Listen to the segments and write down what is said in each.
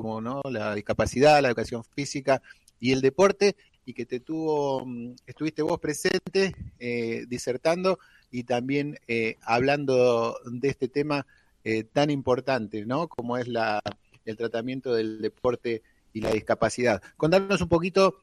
como ¿no? la discapacidad, la educación física y el deporte, y que te tuvo, mm, estuviste vos presente eh, disertando y también eh, hablando de este tema eh, tan importante, ¿no? Como es la, el tratamiento del deporte y la discapacidad. Contanos un poquito,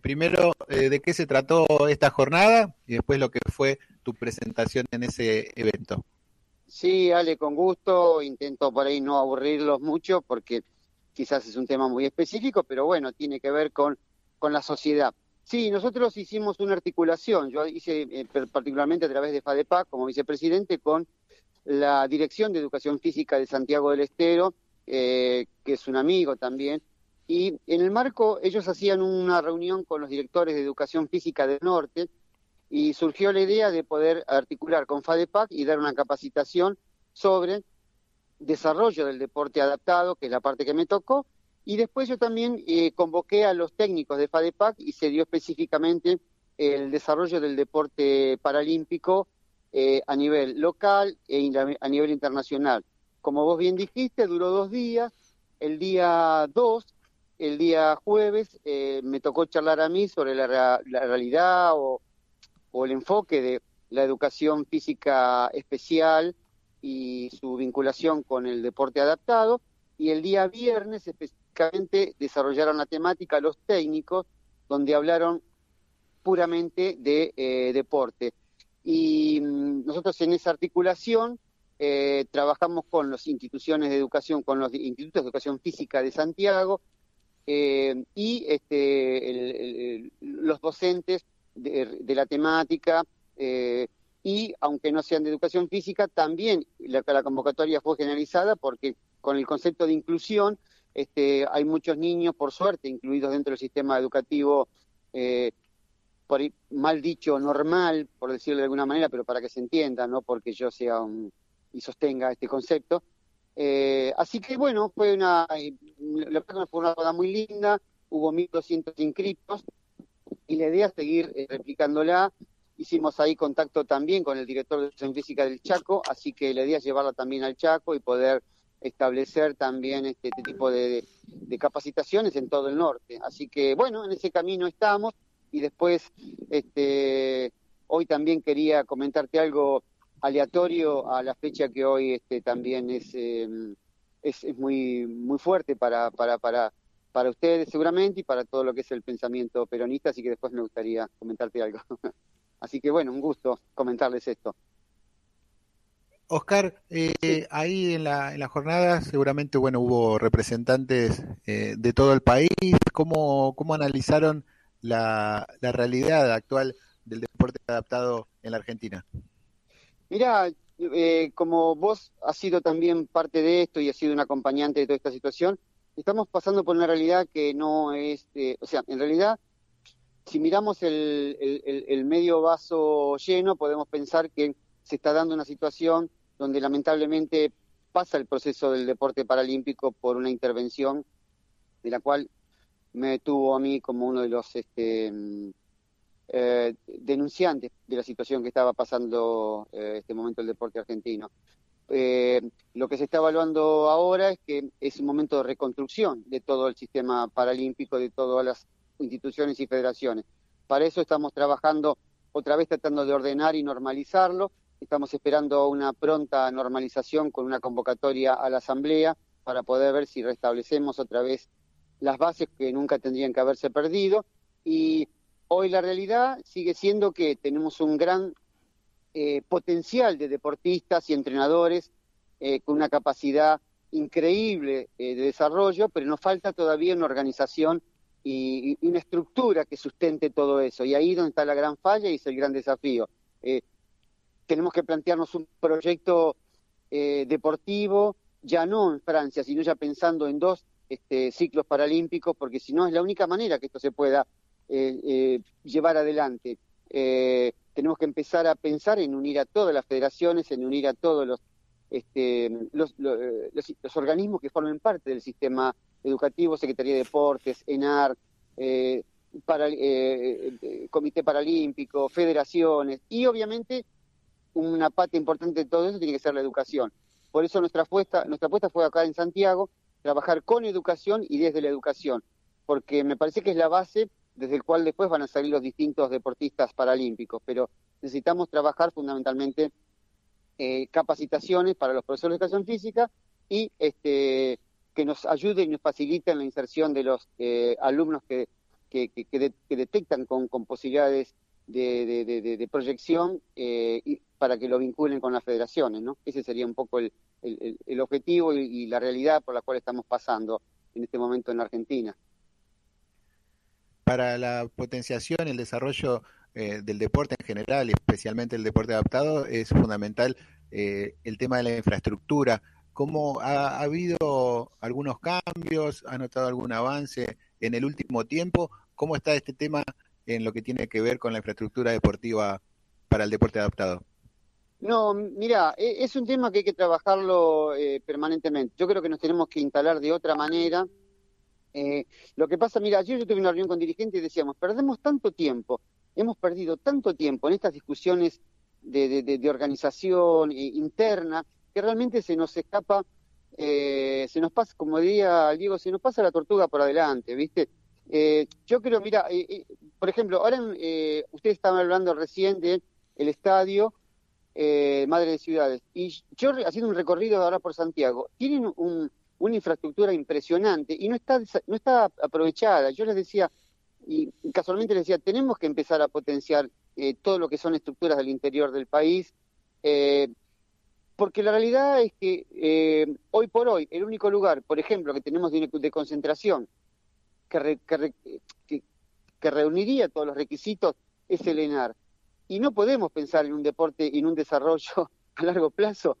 primero, de qué se trató esta jornada y después lo que fue tu presentación en ese evento. Sí, Ale, con gusto. Intento por ahí no aburrirlos mucho porque quizás es un tema muy específico, pero bueno, tiene que ver con, con la sociedad. Sí, nosotros hicimos una articulación, yo hice eh, particularmente a través de FADEPAC como vicepresidente con la Dirección de Educación Física de Santiago del Estero, eh, que es un amigo también, y en el marco ellos hacían una reunión con los directores de Educación Física del Norte y surgió la idea de poder articular con FADEPAC y dar una capacitación sobre desarrollo del deporte adaptado, que es la parte que me tocó, y después yo también eh, convoqué a los técnicos de FADEPAC y se dio específicamente el desarrollo del deporte paralímpico eh, a nivel local e a nivel internacional. Como vos bien dijiste, duró dos días. El día 2, el día jueves, eh, me tocó charlar a mí sobre la, realidad o, o el enfoque de la educación física especial y su vinculación con el deporte adaptado. Y el día viernes específicamente desarrollaron la temática los técnicos, donde hablaron puramente de eh, deporte. Y mm, nosotros en esa articulación eh, trabajamos con las instituciones de educación, con los institutos de educación física de Santiago eh, y este, los docentes de, la temática y aunque no sean de educación física, también la, convocatoria fue generalizada porque con el concepto de inclusión este, hay muchos niños, por suerte, incluidos dentro del sistema educativo, eh, por, mal dicho, normal, por decirlo de alguna manera, pero para que se entienda, no porque yo sea un, y sostenga este concepto. Eh, así que bueno, fue una, la fue una boda muy linda, hubo 1.200 inscritos y la idea es seguir eh, replicándola Hicimos ahí contacto también con el director de educación física del Chaco, así que la idea es llevarla también al Chaco y poder establecer también este, este tipo de, capacitaciones en todo el norte. Así que bueno, en ese camino estamos y después este, hoy también quería comentarte algo aleatorio a la fecha que hoy este, también es, em, es, es, muy, muy fuerte para, para, para, para ustedes seguramente y para todo lo que es el pensamiento peronista, así que después me gustaría comentarte algo. Así que bueno, un gusto comentarles esto. Oscar, eh, ahí en la, en la jornada seguramente bueno hubo representantes eh, de todo el país. ¿Cómo, cómo analizaron la, la realidad actual del deporte adaptado en la Argentina? Mira, eh, como vos has sido también parte de esto y has sido un acompañante de toda esta situación, estamos pasando por una realidad que no es, o sea, en realidad si miramos el, medio vaso lleno, podemos pensar que se está dando una situación donde lamentablemente pasa el proceso del deporte paralímpico por una intervención de la cual me tuvo a mí como uno de los este, eh, denunciantes de la situación que estaba pasando eh, este momento el deporte argentino. Eh, lo que se está evaluando ahora es que es un momento de reconstrucción de todo el sistema paralímpico, de todas las instituciones y federaciones. Para eso estamos trabajando otra vez tratando de ordenar y normalizarlo. Estamos esperando una pronta normalización con una convocatoria a la Asamblea para poder ver si restablecemos otra vez las bases que nunca tendrían que haberse perdido. Y hoy la realidad sigue siendo que tenemos un gran eh, potencial de deportistas y entrenadores eh, con una capacidad increíble eh, de desarrollo, pero nos falta todavía una organización y, que sustente todo eso. Y ahí es donde está la gran falla y es el gran desafío. Eh, tenemos que plantearnos un proyecto eh, deportivo, ya no en Francia, sino ya pensando en dos este, ciclos paralímpicos, porque si no es la única manera que esto se pueda eh, llevar adelante. tenemos que empezar a pensar en unir a todas las federaciones, en unir a todos los, este, los, organismos que formen parte del sistema Educativo, Secretaría de Deportes, ENAR, para, eh, Comité Paralímpico, federaciones y obviamente una parte importante de todo eso tiene que ser la educación. Por eso nuestra apuesta, nuestra apuesta fue acá en Santiago trabajar con educación y desde la educación, porque me parece que es la base desde el cual después van a salir los distintos deportistas paralímpicos, pero necesitamos trabajar fundamentalmente eh, capacitaciones para los profesores de educación física y este, que nos ayuden y nos faciliten la inserción de los eh, alumnos que, que, detectan con, posibilidades de, proyección eh, y para que lo vinculen con las federaciones. ¿no? Ese sería un poco el, objetivo y, la realidad por la cual estamos pasando en este momento en Argentina. Para la potenciación y el desarrollo eh, del deporte en general, especialmente el deporte adaptado, es fundamental eh, el tema de la infraestructura. ¿Cómo ha, habido algunos cambios? ¿Ha notado algún avance en el último tiempo? ¿Cómo está este tema en lo que tiene que ver con la infraestructura deportiva para el deporte adaptado? No, mira, e, es un tema que hay que trabajarlo eh, permanentemente. Yo creo que nos tenemos que instalar de otra manera. Eh, lo que pasa, mira, ayer yo tuve una reunión con dirigentes y decíamos, perdemos tanto tiempo, hemos perdido tanto tiempo en estas discusiones de, organización eh, interna, que realmente se nos escapa, se nos pasa, como diría Diego, se nos pasa la tortuga por adelante, ¿viste? Yo creo, mira, por ejemplo, ahora ustedes estaban hablando recién del estadio, eh, Madre de Ciudades. Y yo haciendo un recorrido ahora por Santiago, tienen una infraestructura impresionante y no está, no está aprovechada. Yo les decía, y casualmente les decía, tenemos que empezar a potenciar eh, todo lo que son estructuras del interior del país, eh, porque la realidad es que hoy por hoy el único lugar, por ejemplo, que tenemos de, concentración que, que, que reuniría todos los requisitos es el ENAR y no podemos pensar en un deporte en un desarrollo a largo plazo.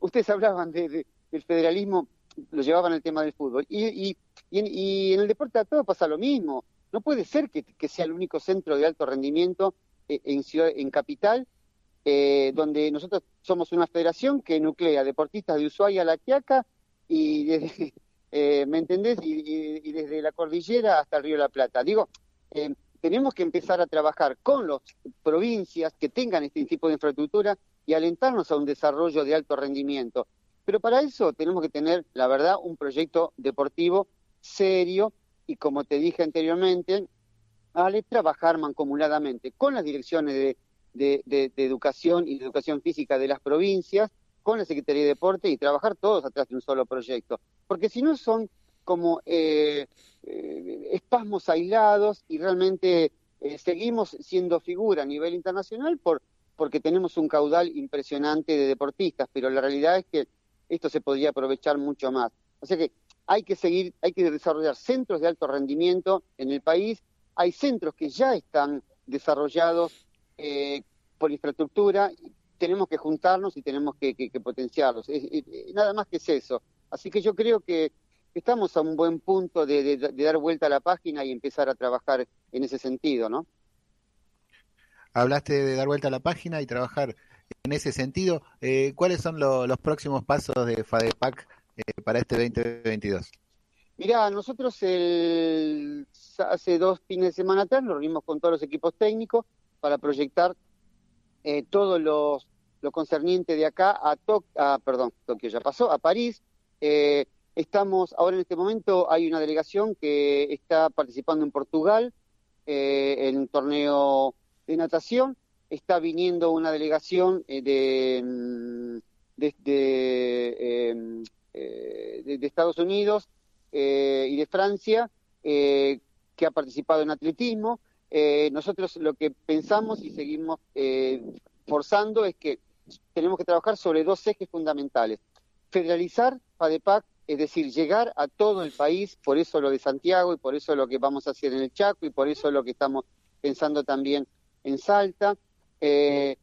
Ustedes hablaban de, del federalismo, lo llevaban al tema del fútbol, y, en, el deporte a todo pasa lo mismo. No puede ser que, sea el único centro de alto rendimiento eh, en, en capital, eh, donde nosotros somos una federación que nuclea deportistas de Ushuaia a La Quiaca y desde, eh, ¿me entendés? Y, desde la cordillera hasta el Río de la Plata. Digo, tenemos que empezar a trabajar con las provincias que tengan este tipo de infraestructura y alentarnos a un desarrollo de alto rendimiento. Pero para eso tenemos que tener, la verdad, un proyecto deportivo serio y, como te dije anteriormente, trabajar mancomunadamente con las direcciones de, de, educación y de educación física de las provincias, con la Secretaría de Deporte y trabajar todos atrás de un solo proyecto. Porque si no son como eh, eh, espasmos aislados y realmente eh, seguimos siendo figura a nivel internacional por, porque tenemos un caudal impresionante de deportistas, pero la realidad es que esto se podría aprovechar mucho más. O sea que hay que seguir, hay que desarrollar centros de alto rendimiento en el país. Hay centros que ya están desarrollados por infraestructura. Tenemos que juntarnos y tenemos que, potenciarlos. nada más que es eso. Así que yo creo que estamos a un buen punto de, dar vuelta a la página y empezar a trabajar en ese sentido, ¿no? Hablaste de dar vuelta a la página y trabajar en ese sentido. Eh, ¿Cuáles son los próximos pasos de FADEPAC eh, para este 2022? Mirá, nosotros el, hace dos fines de semana atrás nos reunimos con todos los equipos técnicos para proyectar eh, todo lo concerniente de acá a, a perdón, Tokio ya pasó, a París. Eh, Estamos, ahora en este momento hay una delegación que está participando en Portugal eh, en un torneo de natación. Está viniendo una delegación eh, de, mm, em, eh, de, de, Estados Unidos y de Francia que ha participado en atletismo. Nosotros lo que pensamos y seguimos forzando es que tenemos que trabajar sobre dos ejes fundamentales. Federalizar FADEPAC es decir, llegar a todo el país, por eso lo de Santiago y por eso lo que vamos a hacer en el Chaco y por eso lo que estamos pensando también en Salta. Eh,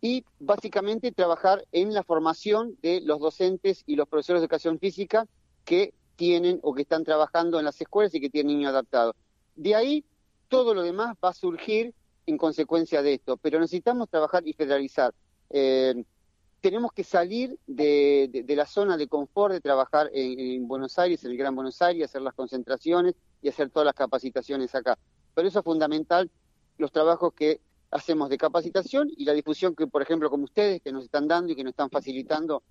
y básicamente trabajar en la formación de los docentes y los profesores de educación física que tienen o que están trabajando en las escuelas y que tienen niños adaptados. De ahí todo lo demás va a surgir en consecuencia de esto, pero necesitamos trabajar y federalizar. Eh, tenemos que salir de, la zona de confort de trabajar en, Buenos Aires, en el Gran Buenos Aires, hacer las concentraciones y hacer todas las capacitaciones acá. Pero eso es fundamental, los trabajos que hacemos de capacitación y la difusión que, por ejemplo, como ustedes, que nos están dando y que nos están facilitando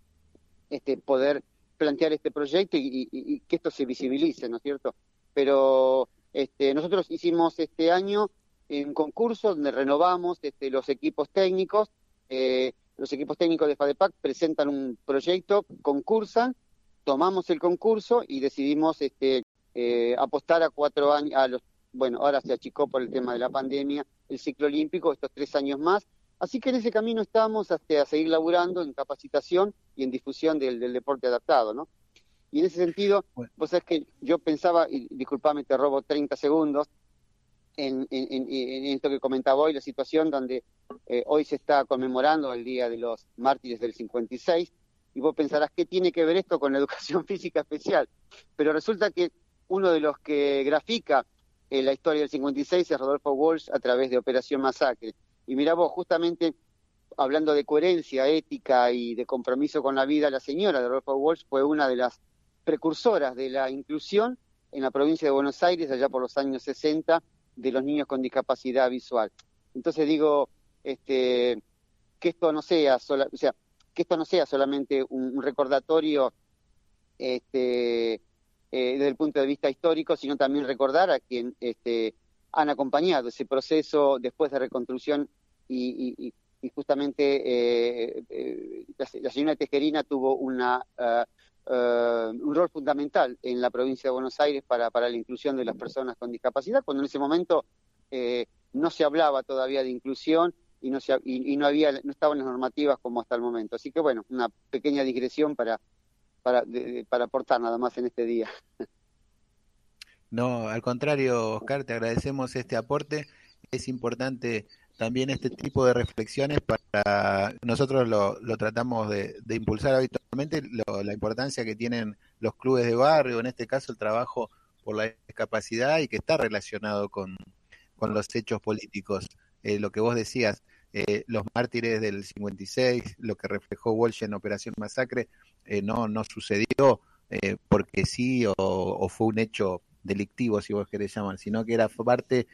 este, poder plantear este proyecto y, que esto se visibilice, ¿no es cierto? Pero este, nosotros hicimos este año un concurso donde renovamos este, los equipos técnicos. Eh, los equipos técnicos de FADEPAC presentan un proyecto, concursan, tomamos el concurso y decidimos este, eh, apostar a cuatro años, a los, bueno, ahora se achicó por el tema de la pandemia, el ciclo olímpico, estos tres años más. Así que en ese camino estamos hasta a seguir laburando en capacitación y en difusión del, deporte adaptado, ¿no? Y en ese sentido, vos sabés que yo pensaba, y disculpame, te robo 30 segundos, en, esto que comentaba hoy, la situación donde eh, hoy se está conmemorando el Día de los Mártires del 56, y vos pensarás, ¿qué tiene que ver esto con la educación física especial? Pero resulta que uno de los que grafica eh, la historia del 56 es Rodolfo Walsh a través de Operación Masacre. Y mira vos, justamente hablando de coherencia ética y de compromiso con la vida, la señora de Rodolfo Walsh fue una de las precursoras de la inclusión en la provincia de Buenos Aires allá por los años 60 de los niños con discapacidad visual. Entonces digo, este, que esto no sea, que esto no sea solamente un, recordatorio este, eh, desde el punto de vista histórico, sino también recordar a quien este, han acompañado ese proceso después de reconstrucción y, justamente eh, eh, la, señora Tejerina tuvo una uh, eh, un rol fundamental en la provincia de Buenos Aires para, para la inclusión de las personas con discapacidad, cuando en ese momento eh, no se hablaba todavía de inclusión y no, se, y, no, había, no estaban las normativas como hasta el momento. Así que bueno, una pequeña digresión para, para, para aportar nada más en este día. No, al contrario, Oscar, te agradecemos este aporte. Es importante también este tipo de reflexiones para nosotros lo, lo tratamos de, impulsar habitualmente la importancia que tienen los clubes de barrio en este caso el trabajo por la discapacidad y que está relacionado con, los hechos políticos. Eh, lo que vos decías eh, los mártires del 56 lo que reflejó Walsh en Operación Masacre eh, no no sucedió porque sí o, o, fue un hecho delictivo si vos querés llamar sino que era parte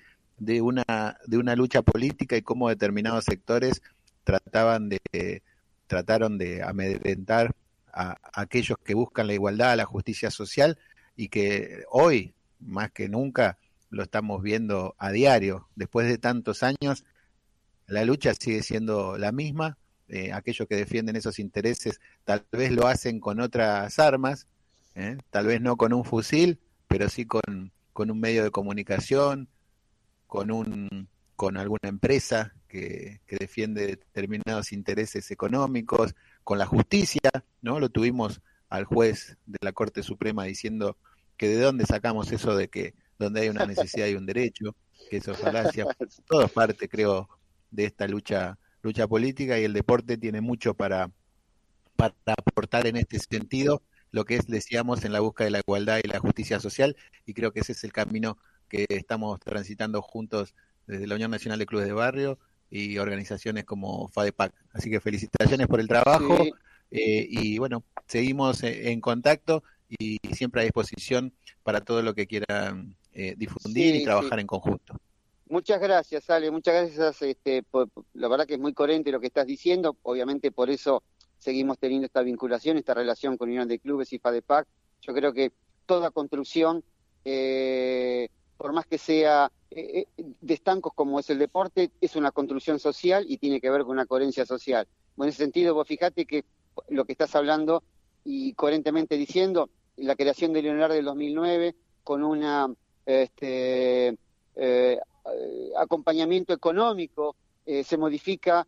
de una, de una lucha política y cómo determinados sectores trataban de, trataron de amedrentar a, aquellos que buscan la igualdad, la justicia social y que hoy, más que nunca, lo estamos viendo a diario. Después de tantos años, la lucha sigue siendo la misma. Eh, aquellos que defienden esos intereses tal vez lo hacen con otras armas, ¿eh? tal vez no con un fusil, pero sí con, con un medio de comunicación, con, un, con alguna empresa que, defiende determinados intereses económicos, con la justicia, ¿no? Lo tuvimos al juez de la Corte Suprema diciendo que de dónde sacamos eso de que donde hay una necesidad hay un derecho, que eso es falacia. Todo es parte, creo, de esta lucha lucha política y el deporte tiene mucho para, para aportar en este sentido, lo que es, decíamos, en la búsqueda de la igualdad y la justicia social, y creo que ese es el camino que estamos transitando juntos desde la Unión Nacional de Clubes de Barrio y organizaciones como FADEPAC. Así que felicitaciones por el trabajo eh, y bueno, seguimos eh, en contacto y siempre a disposición para todo lo que quieran eh, difundir y trabajar en conjunto. Muchas gracias, Ale, muchas gracias. Este, la verdad que es muy coherente lo que estás diciendo, obviamente por eso seguimos teniendo esta vinculación, esta relación con Unión de Clubes y FADEPAC. Yo creo que toda construcción eh, por más que sea eh, eh, de estancos como es el deporte, es una construcción social y tiene que ver con una coherencia social. en ese sentido, vos fijate que lo que estás hablando y coherentemente diciendo, la creación de Leonardo del 2009 con un este, eh, acompañamiento económico se modifica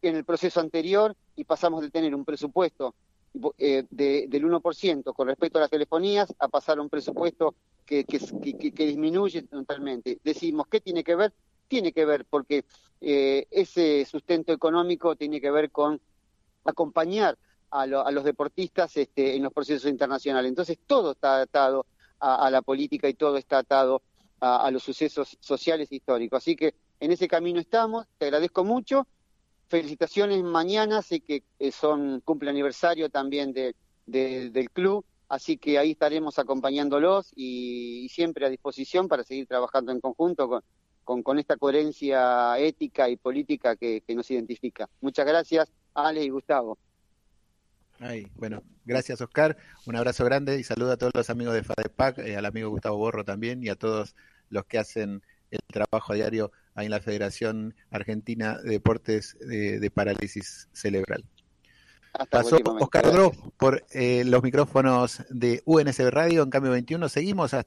en el proceso anterior y pasamos de tener un presupuesto del 1% con respecto a las telefonías a pasar a un presupuesto que, que, disminuye totalmente. Decimos, ¿qué tiene que ver? Tiene que ver porque eh, ese sustento económico tiene que ver con acompañar a, los deportistas este, en los procesos internacionales. Entonces, todo está atado a, la política y todo está atado a, los sucesos sociales e históricos. Así que en ese camino estamos. Te agradezco mucho. Felicitaciones mañana, sé que eh, son cumple aniversario también de, del club Así que ahí estaremos acompañándolos y, siempre a disposición para seguir trabajando en conjunto con, con, esta coherencia ética y política que, nos identifica. Muchas gracias, Ale y Gustavo. Ay, bueno, gracias Oscar, un abrazo grande y saludo a todos los amigos de FADEPAC, eh, al amigo Gustavo Borro también y a todos los que hacen el trabajo a diario en la Federación Argentina de Deportes de, de Parálisis Cerebral. Pasó Oscar Dro por eh, los micrófonos de UNSB Radio en Cambio 21. Seguimos hasta